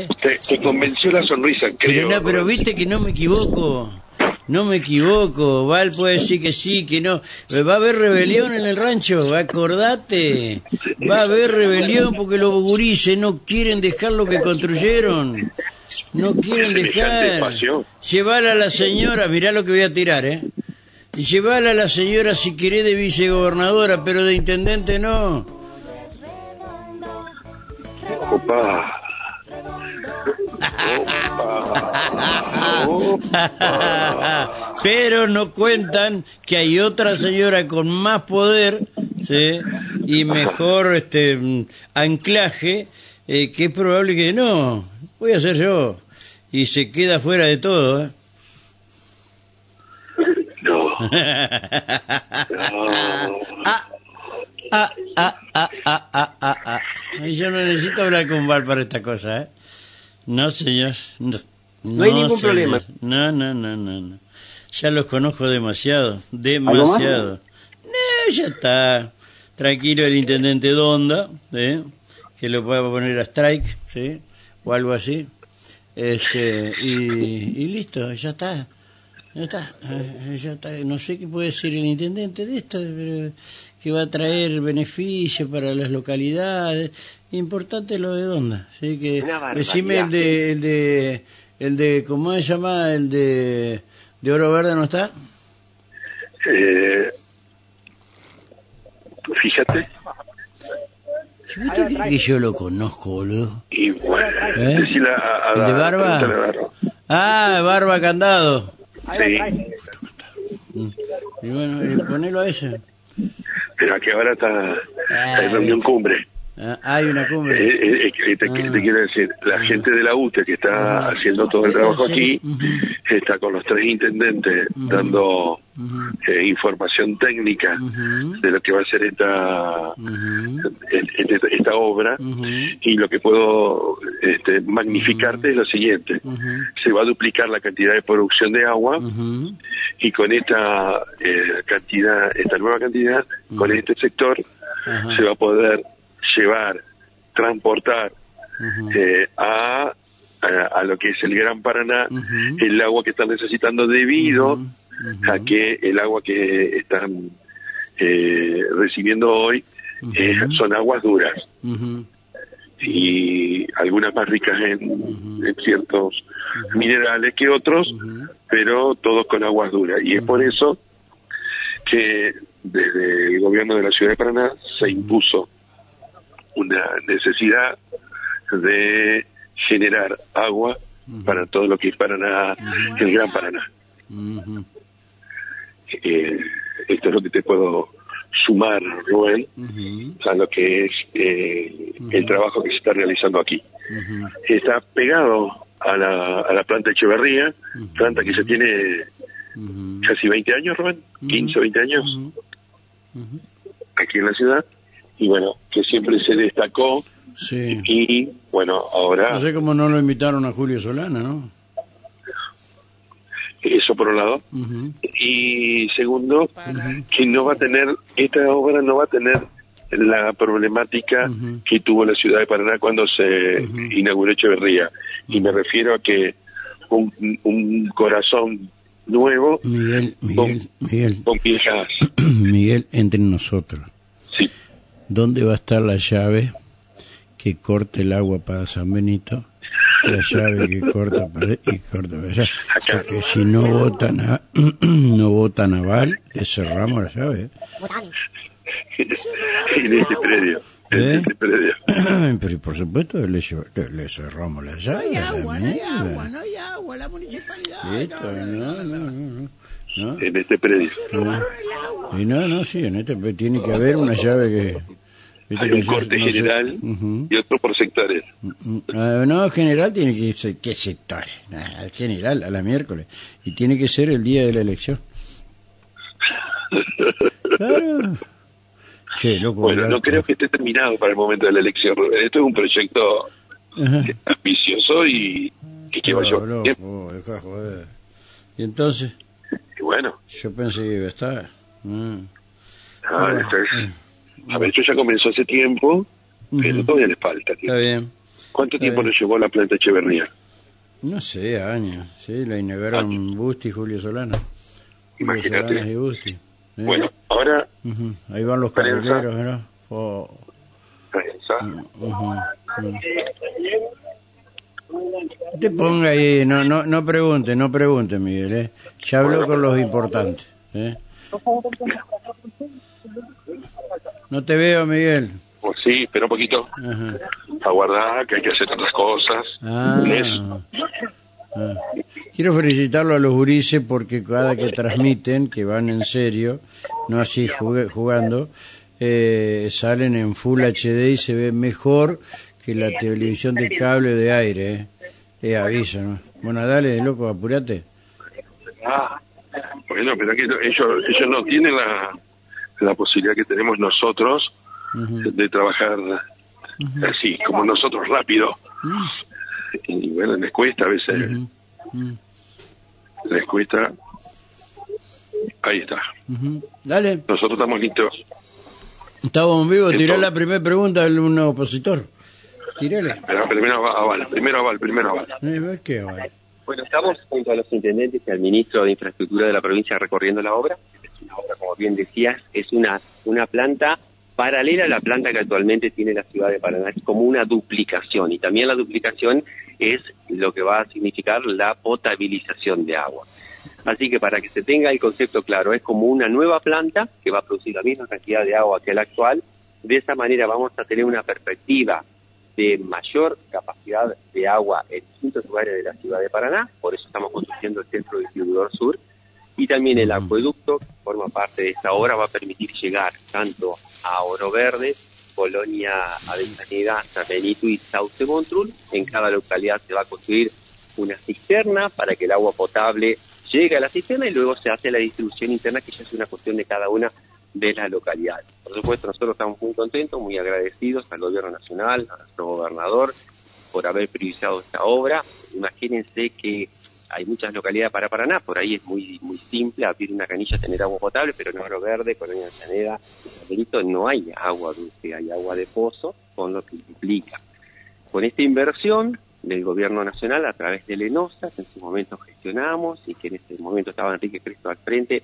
¿viste? Te, te convenció la sonrisa, creo. Pero, no, pero viste que no me equivoco. No me equivoco. Val puede decir que sí, que no. Va a haber rebelión en el rancho, acordate. Va a haber rebelión porque los gurises no quieren dejar lo que construyeron. No quieren dejar. Llevar a la señora, mirá lo que voy a tirar, ¿eh? Y llevar a la señora si querés de vicegobernadora, pero de intendente no. Opa. Opa. Pero no cuentan que hay otra señora con más poder ¿sí? y mejor este anclaje eh, que es probable que no, voy a ser yo. Y se queda fuera de todo. ¿eh? No. No. Ah, ah, ah, ah, ah, ah, ah, ah. Yo no necesito hablar con Val para esta cosa, ¿eh? No, señor. No, No hay ningún señor. problema. No, no, no, no, no. Ya los conozco demasiado, demasiado. No, ya está. Tranquilo el intendente Donda, ¿eh? que lo pueda poner a strike, ¿sí? O algo así. Este, y, y listo, ya está. Ya está, eh, ya está. No sé qué puede decir el intendente de esto, pero que va a traer beneficio para las localidades. Importante lo de Donda. ¿sí? Que, decime el de, el de, el de, ¿cómo se llama? El de, de Oro Verde no está. Eh, fíjate. ¿Usted cree que yo lo conozco, boludo? Y bueno, ¿Eh? decile a, a ¿El de Barba. Ah, Barba Candado. Sí, Y bueno, eh, ponelo a ese. Pero que ahora está en reunión cumbre. Ah, hay una Eh, cumbre. eh, eh, te, Ah. te quiero decir, la gente de la UTE que está haciendo todo el trabajo aquí, está con los tres intendentes dando eh, información técnica de lo que va a ser esta, esta obra. Y lo que puedo este, magnificarte es lo siguiente. Se va a duplicar la cantidad de producción de agua y con esta eh, cantidad, esta nueva cantidad, con este sector, se va a poder llevar, transportar eh, a, a, a lo que es el Gran Paraná el agua que están necesitando debido a que el agua que están eh, recibiendo hoy eh, son aguas duras. Y algunas más ricas en, en ciertos minerales que otros, pero todos con aguas duras. Y es por eso que desde el gobierno de la ciudad de Paraná se impuso una necesidad de generar agua para todo lo que es Paraná, el Gran Paraná. Eh, esto es lo que te puedo sumar, Rubén, a lo que es eh, el trabajo que se está realizando aquí. Está pegado a la, a la planta Echeverría, planta que ya tiene casi 20 años, Rubén, 15 o 20 años aquí en la ciudad, y bueno, que siempre se destacó, Sí. y bueno, ahora No sé cómo no lo invitaron a Julio Solana, ¿no? eso por un lado, y segundo, que no va a tener, esta obra no va a tener la problemática que tuvo la ciudad de Paraná cuando se inauguró Echeverría. Y me refiero a que un, un corazón nuevo Miguel, Miguel, Miguel, con piezas. Miguel, entre nosotros. ¿Dónde va a estar la llave que corte el agua para San Benito? La llave que corta para y corta para allá. Porque si no votan a, no votan a Val, le cerramos la llave. ¿eh? en este predio. En ¿Eh? este predio. Pero por supuesto le, le cerramos la llave. hay a la agua, no hay agua, no hay agua, la municipalidad. Esto, no, no, no, no. ¿No? En este predio. Y no, no, sí, en este pues, tiene que haber una llave que... Hay un corte no sé- general Ujú. y otro por sectores. Ah, no, general tiene que ser, ¿qué sectores? Nah, general, a la miércoles. Y tiene que ser el día de la elección. Claro. Che, loco. Bueno, no creo que esté terminado para el momento de la elección. Esto es un proyecto Ajá. ambicioso y que lleva yo loco, dejá joder. Y entonces, Y bueno, yo pensé que iba a estar. Mm. ah, Bueno, esto es- eh, a ver, esto ya comenzó hace tiempo, pero Ujú. todavía le falta. tío. Está bien. ¿Cuánto tiempo le llevó la planta Echeverría? No sé, años. Sí, la inauguraron Busti y Julio Solano. Julio Imagínate. y Busti. ¿eh? Bueno, ahora... Ujú, Ahí van los carrileros, ¿verdad? Oh. Te ponga ahí, no, no, no pregunte, no pregunte, Miguel, ¿eh? Ya habló con los importantes, ¿eh? No te veo, Miguel. Pues sí, espera un poquito. Ajá. Aguardar, que hay que hacer otras cosas. Ah, ah. Quiero felicitarlo a los gurises porque cada que transmiten, que van en serio, no así jugando, eh, salen en Full HD y se ve mejor que la televisión de cable de aire. Eh, Eh, aviso, ¿no? Bueno, dale, loco, apurate. Bueno, pero que ellos, ellos no tienen la, la posibilidad que tenemos nosotros de trabajar así, como nosotros, rápido. Mm, Y bueno, les cuesta a veces, ujú, mm, les cuesta. Ahí está. Dale, Nosotros estamos listos. estamos en vivo, tirá la primera pregunta de un opositor. Tírale. Pero primero aval, primero aval, primero aval. Eh, qué vale. Bueno, estamos junto a los intendentes y al ministro de Infraestructura de la provincia recorriendo la obra. Una como bien decías, es una, una planta paralela a la planta que actualmente tiene la ciudad de Paraná. Es como una duplicación y también la duplicación es lo que va a significar la potabilización de agua. Así que para que se tenga el concepto claro, es como una nueva planta que va a producir la misma cantidad de agua que la actual. De esa manera vamos a tener una perspectiva de mayor capacidad de agua en distintos lugares de la ciudad de Paraná, por eso estamos construyendo el centro distribuidor sur, y también el acueducto, que forma parte de esta obra, va a permitir llegar tanto a Oro Verde, Colonia Avellaneda, San Benito y Sauce Montrul. En cada localidad se va a construir una cisterna para que el agua potable llegue a la cisterna y luego se hace la distribución interna, que ya es una cuestión de cada una de las localidades. Por supuesto, nosotros estamos muy contentos, muy agradecidos al Gobierno Nacional, a nuestro gobernador, por haber priorizado esta obra. Imagínense que hay muchas localidades para Paraná, por ahí es muy muy simple abrir una canilla, tener agua potable, pero en Oro Verde, Colonia Llaneda, San Benito, no hay agua dulce, hay agua de pozo, con lo que implica. Con esta inversión del Gobierno Nacional a través de Lenosa, que en su momento gestionamos y que en ese momento estaba Enrique Cristo al frente,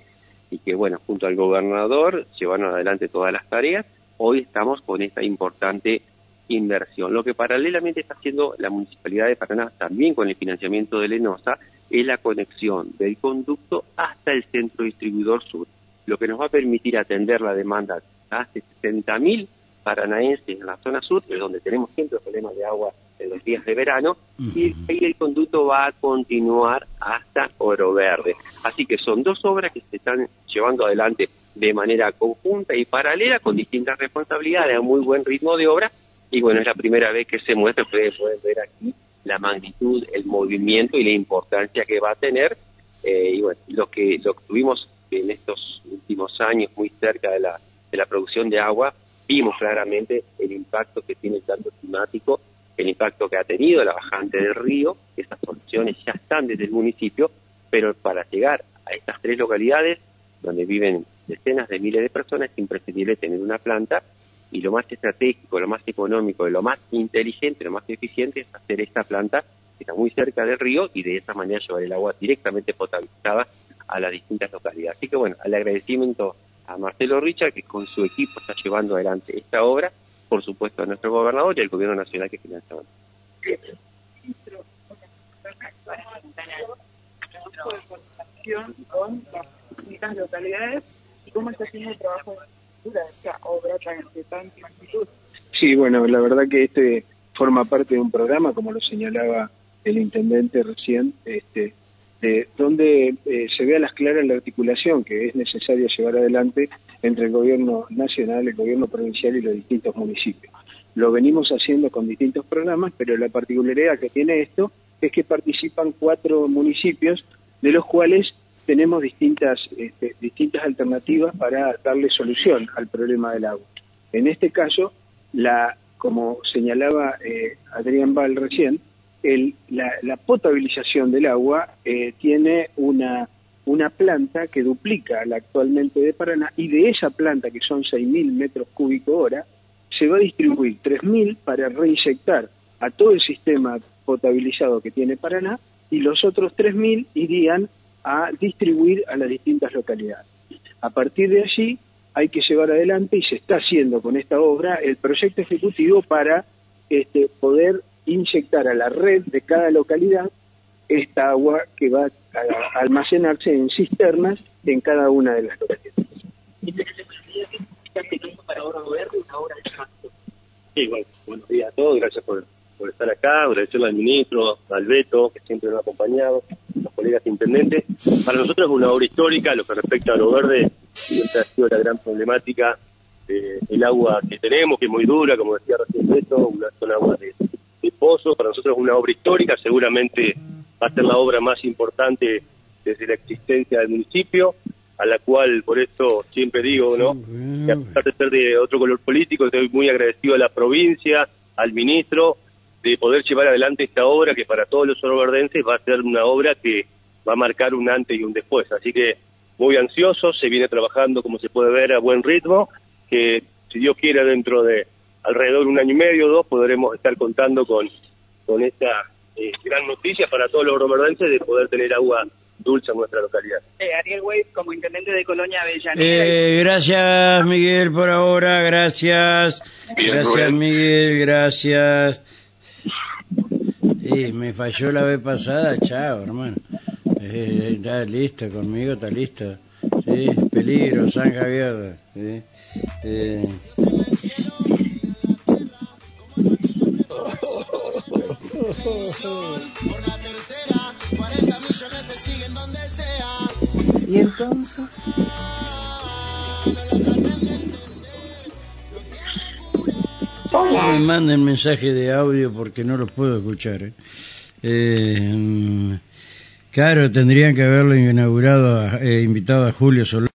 y que, bueno, junto al gobernador llevaron adelante todas las tareas. Hoy estamos con esta importante inversión. Lo que paralelamente está haciendo la Municipalidad de Paraná, también con el financiamiento de Lenosa, es la conexión del conducto hasta el centro distribuidor sur, lo que nos va a permitir atender la demanda de hace 60.000 paranaenses en la zona sur, que es donde tenemos siempre problemas de agua en los días de verano, y ahí el conducto va a continuar hasta Oro Verde. Así que son dos obras que se están llevando adelante de manera conjunta y paralela, con distintas responsabilidades, a muy buen ritmo de obra, y bueno, es la primera vez que se muestra, ustedes pueden ver aquí la magnitud, el movimiento y la importancia que va a tener, eh, y bueno, lo que, lo que tuvimos en estos últimos años muy cerca de la, de la producción de agua, vimos claramente el impacto que tiene el cambio climático, el impacto que ha tenido la bajante del río, esas soluciones ya están desde el municipio, pero para llegar a estas tres localidades, donde viven decenas de miles de personas, es imprescindible tener una planta y lo más estratégico, lo más económico, lo más inteligente, lo más eficiente es hacer esta planta que está muy cerca del río y de esa manera llevar el agua directamente potabilizada a las distintas localidades. Así que bueno, al agradecimiento a Marcelo Richard, que con su equipo está llevando adelante esta obra, por supuesto a nuestro gobernador y al gobierno nacional que financia. con las distintas y cómo está haciendo el trabajo Sí, bueno, la verdad que este forma parte de un programa, como lo señalaba el intendente recién, este, eh, donde se ve a las claras la articulación que es necesaria llevar adelante entre el gobierno nacional, el gobierno provincial y los distintos municipios. Lo venimos haciendo con distintos programas, pero la particularidad que tiene esto es que participan cuatro municipios, de los cuales tenemos distintas, este, distintas alternativas para darle solución al problema del agua. En este caso, la, como señalaba eh, Adrián Val recién, el, la, la, potabilización del agua eh, tiene una, una planta que duplica la actualmente de Paraná y de esa planta, que son 6.000 metros cúbicos hora, se va a distribuir 3.000 para reinyectar a todo el sistema potabilizado que tiene Paraná y los otros 3.000 irían a distribuir a las distintas localidades. A partir de allí hay que llevar adelante y se está haciendo con esta obra el proyecto ejecutivo para este, poder inyectar a la red de cada localidad esta agua que va a almacenarse en cisternas en cada una de las localidades. Sí, bueno, buenos días a todos, gracias por, por estar acá, agradecerle al ministro, al Beto, que siempre nos ha acompañado, colegas intendentes. Para nosotros es una obra histórica, lo que respecta a lo verde, siempre ha sido la gran problemática el agua que tenemos, que es muy dura, como decía recién Beto, una, son aguas de, de pozo, para nosotros es una obra histórica, seguramente va a ser la obra más importante desde la existencia del municipio, a la cual por eso siempre digo, ¿no? Que a pesar de ser de otro color político, estoy muy agradecido a la provincia, al ministro, de poder llevar adelante esta obra que para todos los oroverdenses va a ser una obra que va a marcar un antes y un después. Así que muy ansioso, se viene trabajando, como se puede ver, a buen ritmo, que si Dios quiere dentro de alrededor de un año y medio o dos podremos estar contando con, con esta eh, gran noticia para todos los romerdenses de poder tener agua dulce en nuestra localidad. Eh, Ariel Weiss, como intendente de Colonia Avellaneda. Eh, gracias, Miguel, por ahora. Gracias. Bien, gracias, Rubén. Miguel. Gracias. Y me falló la vez pasada. Chao, hermano. Eh, está listo conmigo, está listo. Sí, peligro, San Javier. Sí. Eh, ¿Y entonces? No me manden mensaje de audio porque no los puedo escuchar. ¿eh? Eh, mm, claro, tendrían que haberlo inaugurado, a- eh, invitado a Julio Solá.